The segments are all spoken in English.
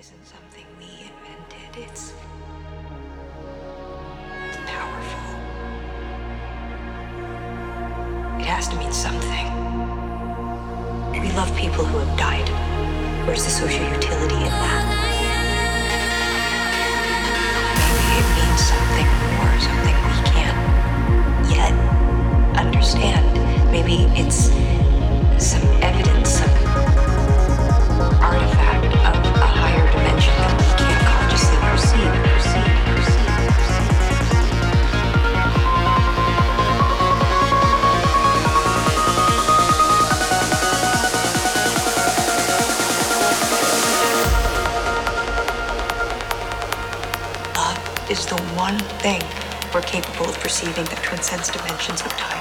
isn't something we invented, it's powerful. It has to mean something. We love people who have died. Where's the social utility in that? Maybe it means something more, something we can't yet understand. Maybe it's some evidence, some artifact of is the one thing we're capable of perceiving that transcends dimensions of time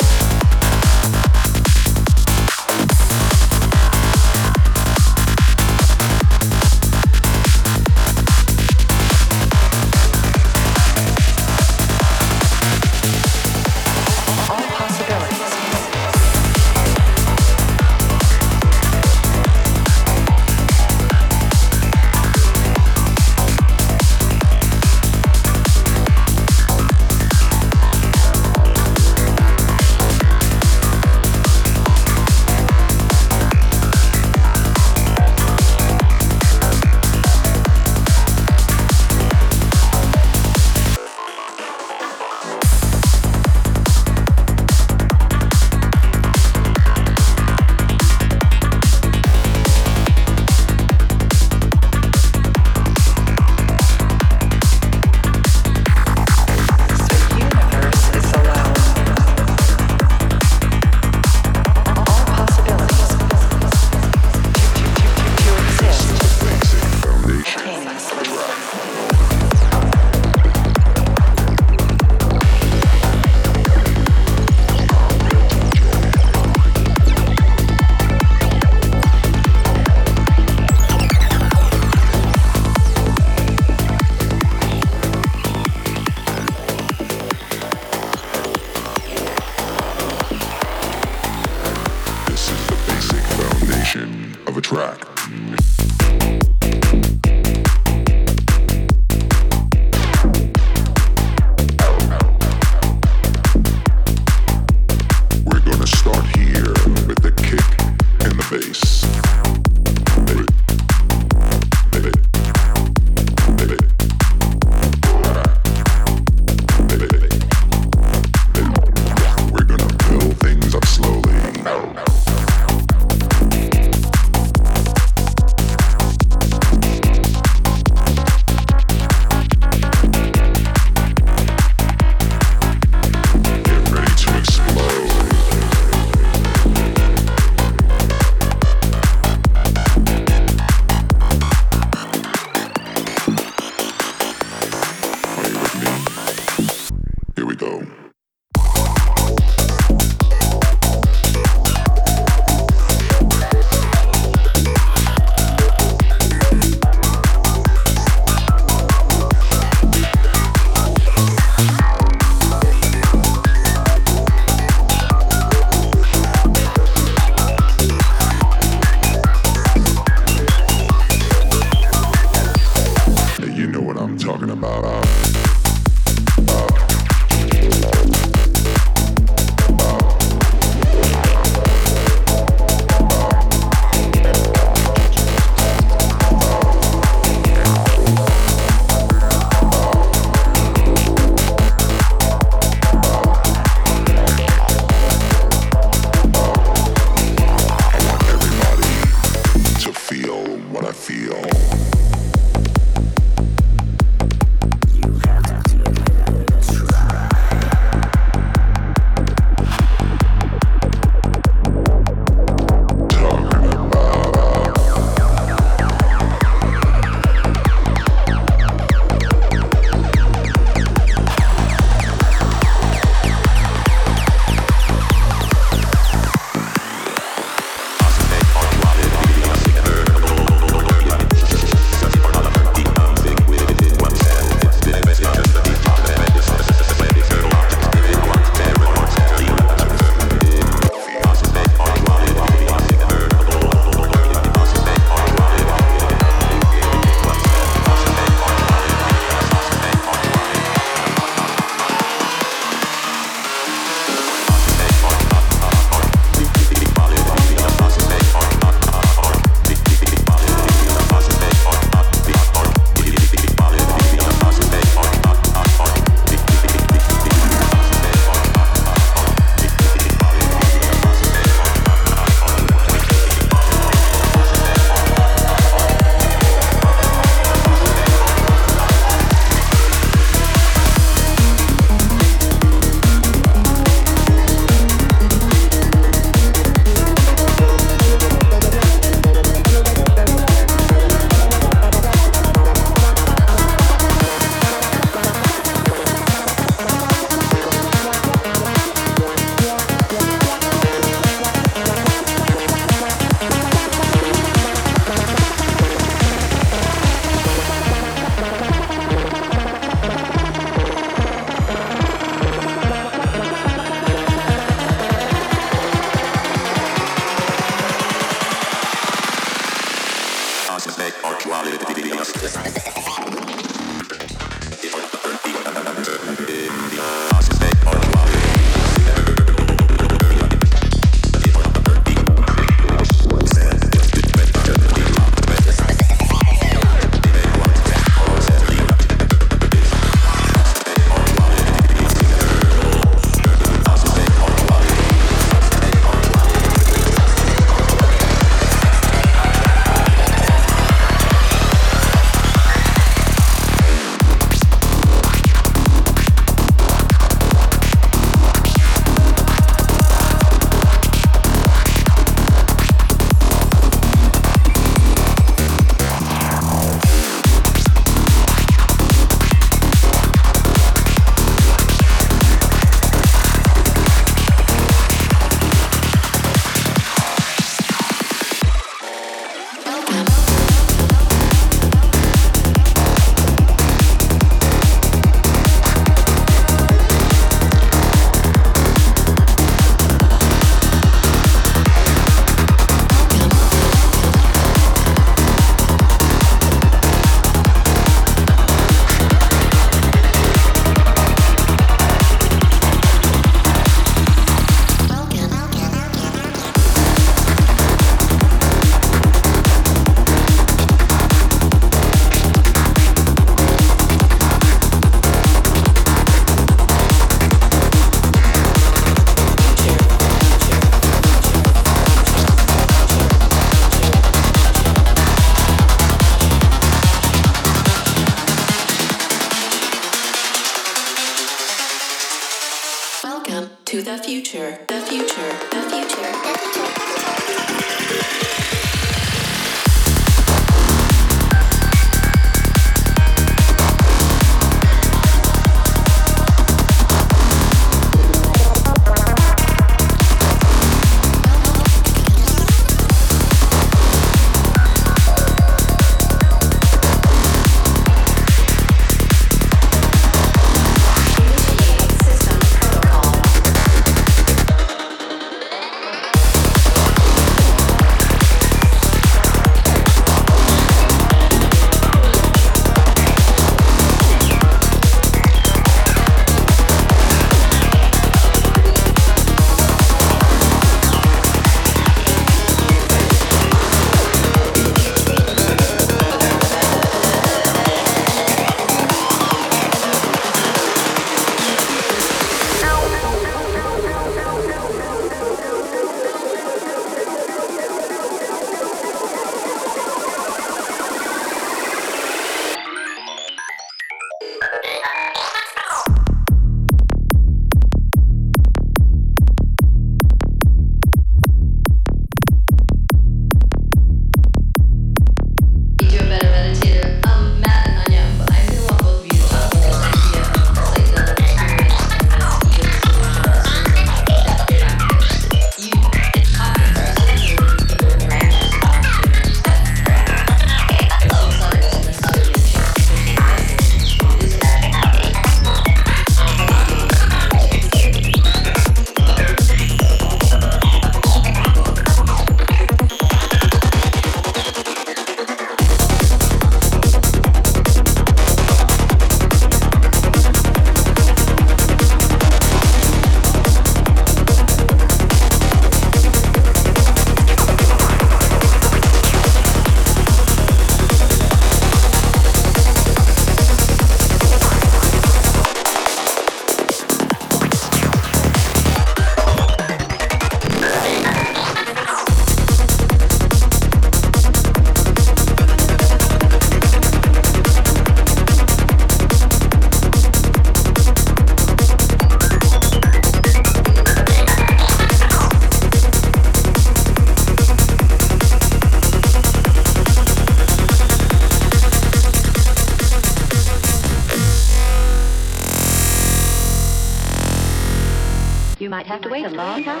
might have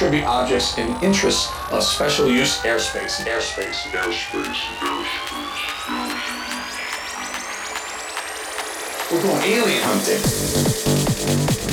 Tribute objects in interests of special use airspace. Airspace. Airspace. airspace. We're going alien hunting.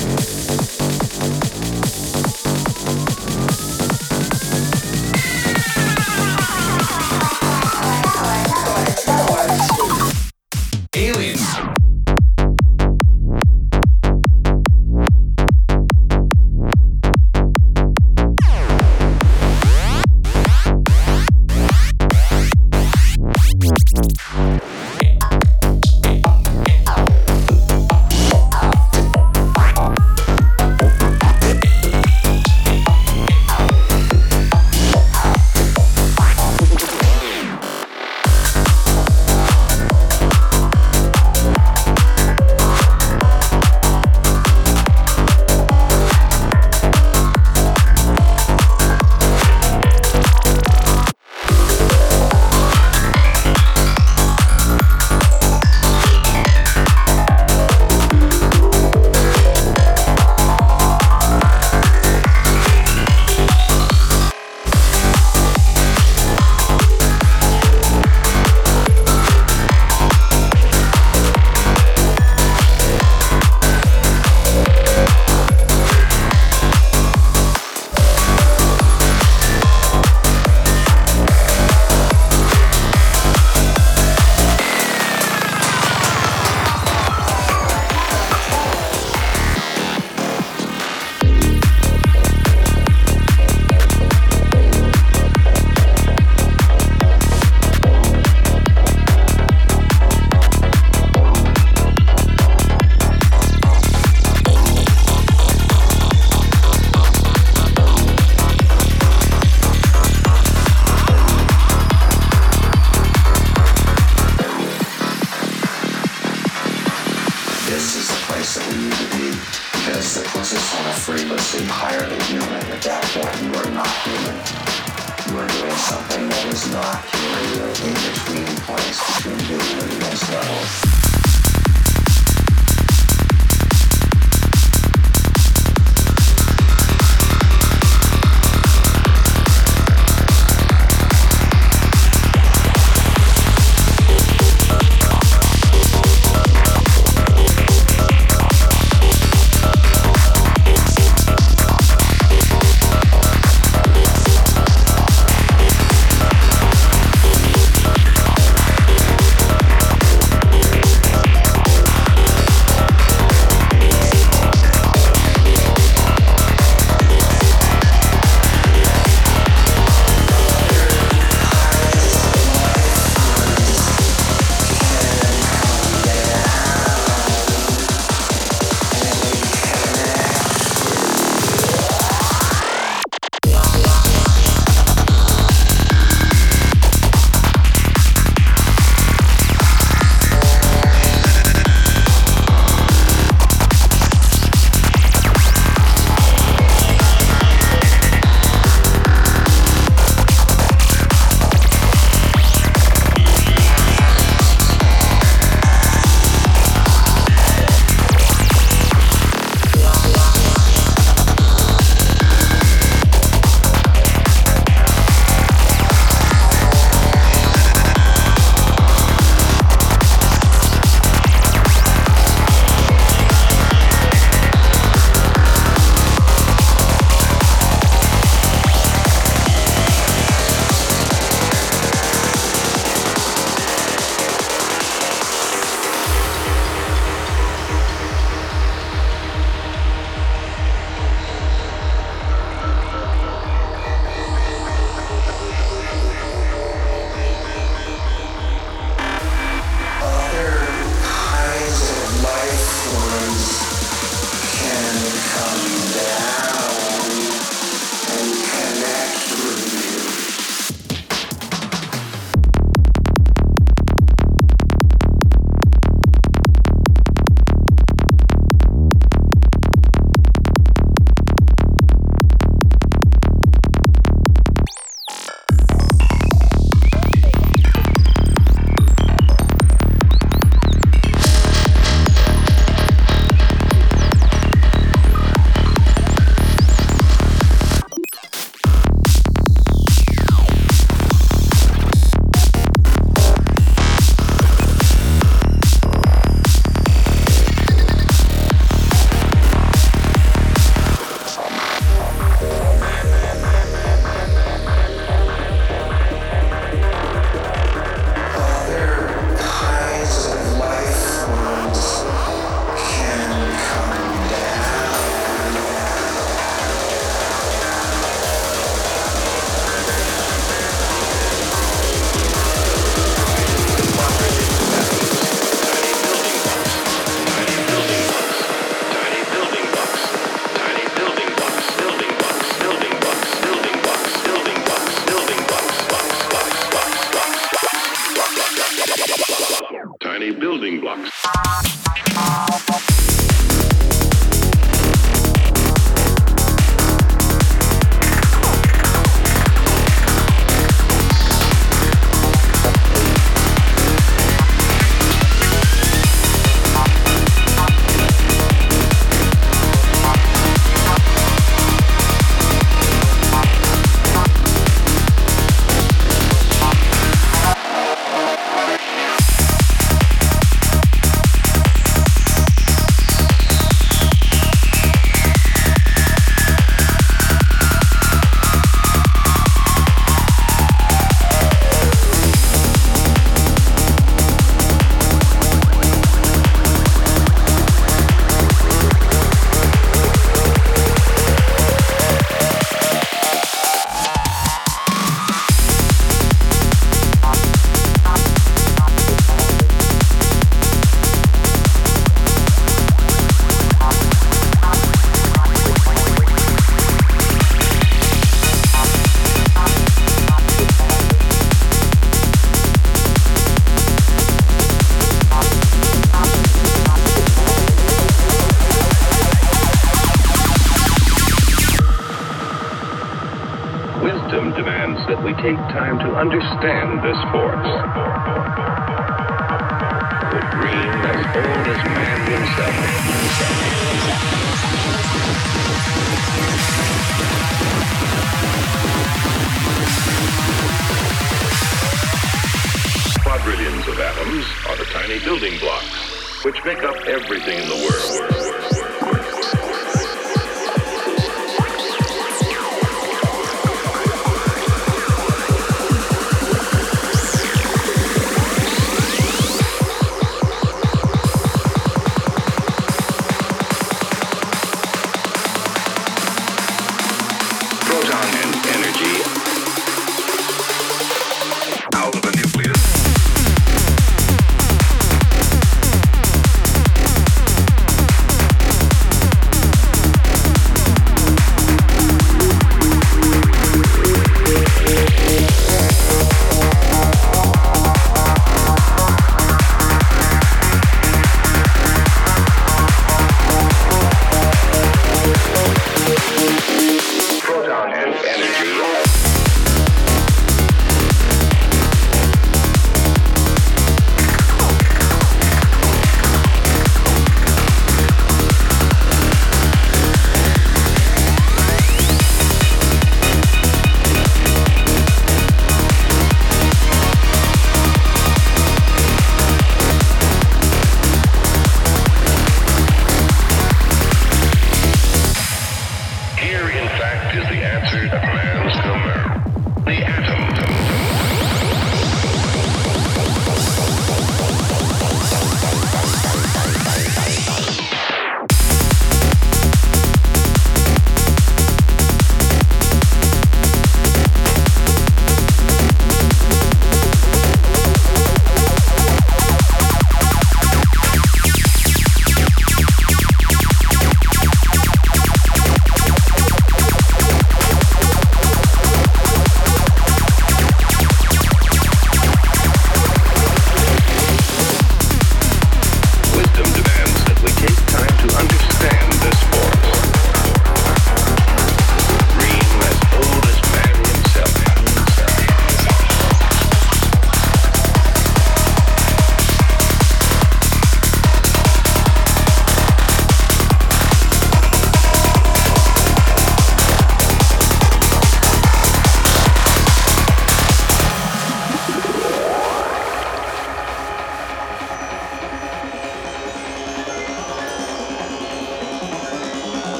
Understand